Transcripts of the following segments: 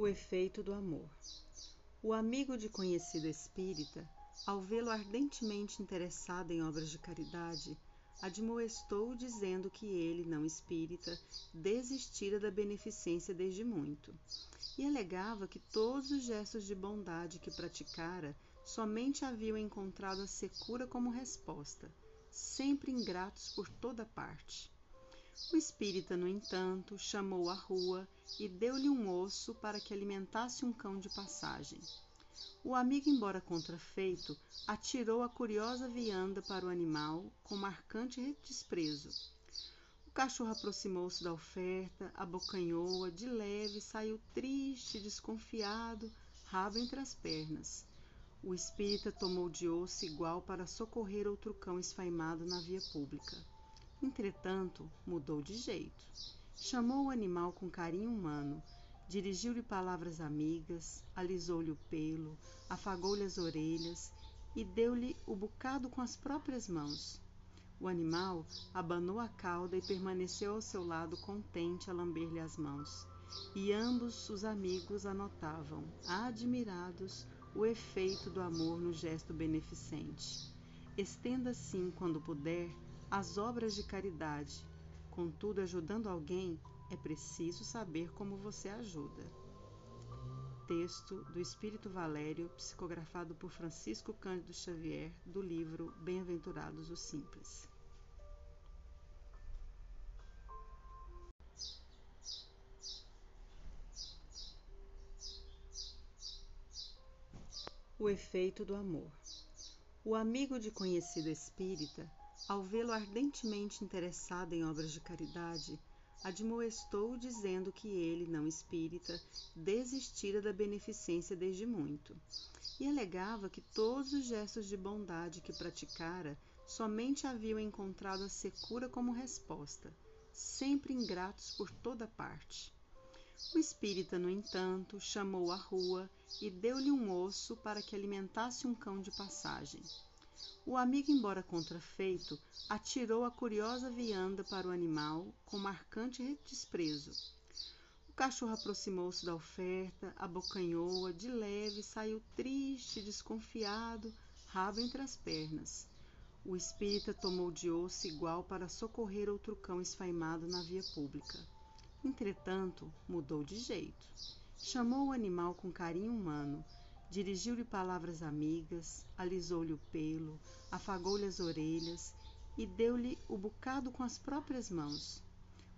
O efeito do amor. O amigo de conhecido espírita, ao vê-lo ardentemente interessado em obras de caridade, admoestou dizendo que ele, não espírita, desistira da beneficência desde muito, e alegava que todos os gestos de bondade que praticara somente haviam encontrado a secura como resposta, sempre ingratos por toda parte. O espírita, no entanto, chamou à rua e deu-lhe um osso para que alimentasse um cão de passagem. O amigo, embora contrafeito, atirou a curiosa vianda para o animal com marcante desprezo. O cachorro aproximou-se da oferta, abocanhou-a de leve saiu triste, desconfiado, rabo entre as pernas. O espírita tomou de osso igual para socorrer outro cão esfaimado na via pública. Entretanto, mudou de jeito. Chamou o animal com carinho humano, dirigiu-lhe palavras amigas, alisou-lhe o pelo, afagou-lhe as orelhas e deu-lhe o bocado com as próprias mãos. O animal abanou a cauda e permaneceu ao seu lado contente a lamber-lhe as mãos. E ambos os amigos anotavam, admirados, o efeito do amor no gesto beneficente. Estenda assim, quando puder, as obras de caridade. Contudo, ajudando alguém, é preciso saber como você ajuda. Texto do Espírito Valério, psicografado por Francisco Cândido Xavier, do livro Bem-aventurados os Simples. O efeito do amor. O amigo de conhecido espírita ao vê-lo ardentemente interessado em obras de caridade, admoestou dizendo que ele, não espírita, desistira da beneficência desde muito, e alegava que todos os gestos de bondade que praticara somente haviam encontrado a secura como resposta, sempre ingratos por toda parte. O espírita, no entanto, chamou à rua e deu-lhe um osso para que alimentasse um cão de passagem. O amigo, embora contrafeito, atirou a curiosa vianda para o animal com marcante desprezo. O cachorro aproximou-se da oferta, abocanhou-a de leve saiu triste, desconfiado, rabo entre as pernas. O espírita tomou de osso igual para socorrer outro cão esfaimado na via pública. Entretanto, mudou de jeito. Chamou o animal com carinho humano, dirigiu-lhe palavras amigas, alisou-lhe o pelo, afagou-lhe as orelhas e deu-lhe o bocado com as próprias mãos.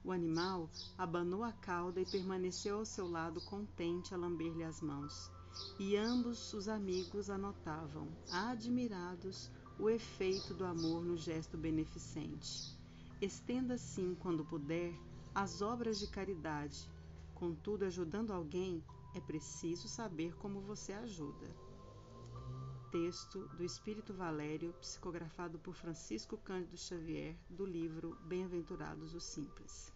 O animal abanou a cauda e permaneceu ao seu lado contente a lamber-lhe as mãos. E ambos os amigos anotavam, admirados, o efeito do amor no gesto beneficente. Estenda assim, quando puder, as obras de caridade. Contudo, ajudando alguém, é preciso saber como você ajuda. Texto do Espírito Valério, psicografado por Francisco Cândido Xavier, do livro Bem-aventurados os Simples.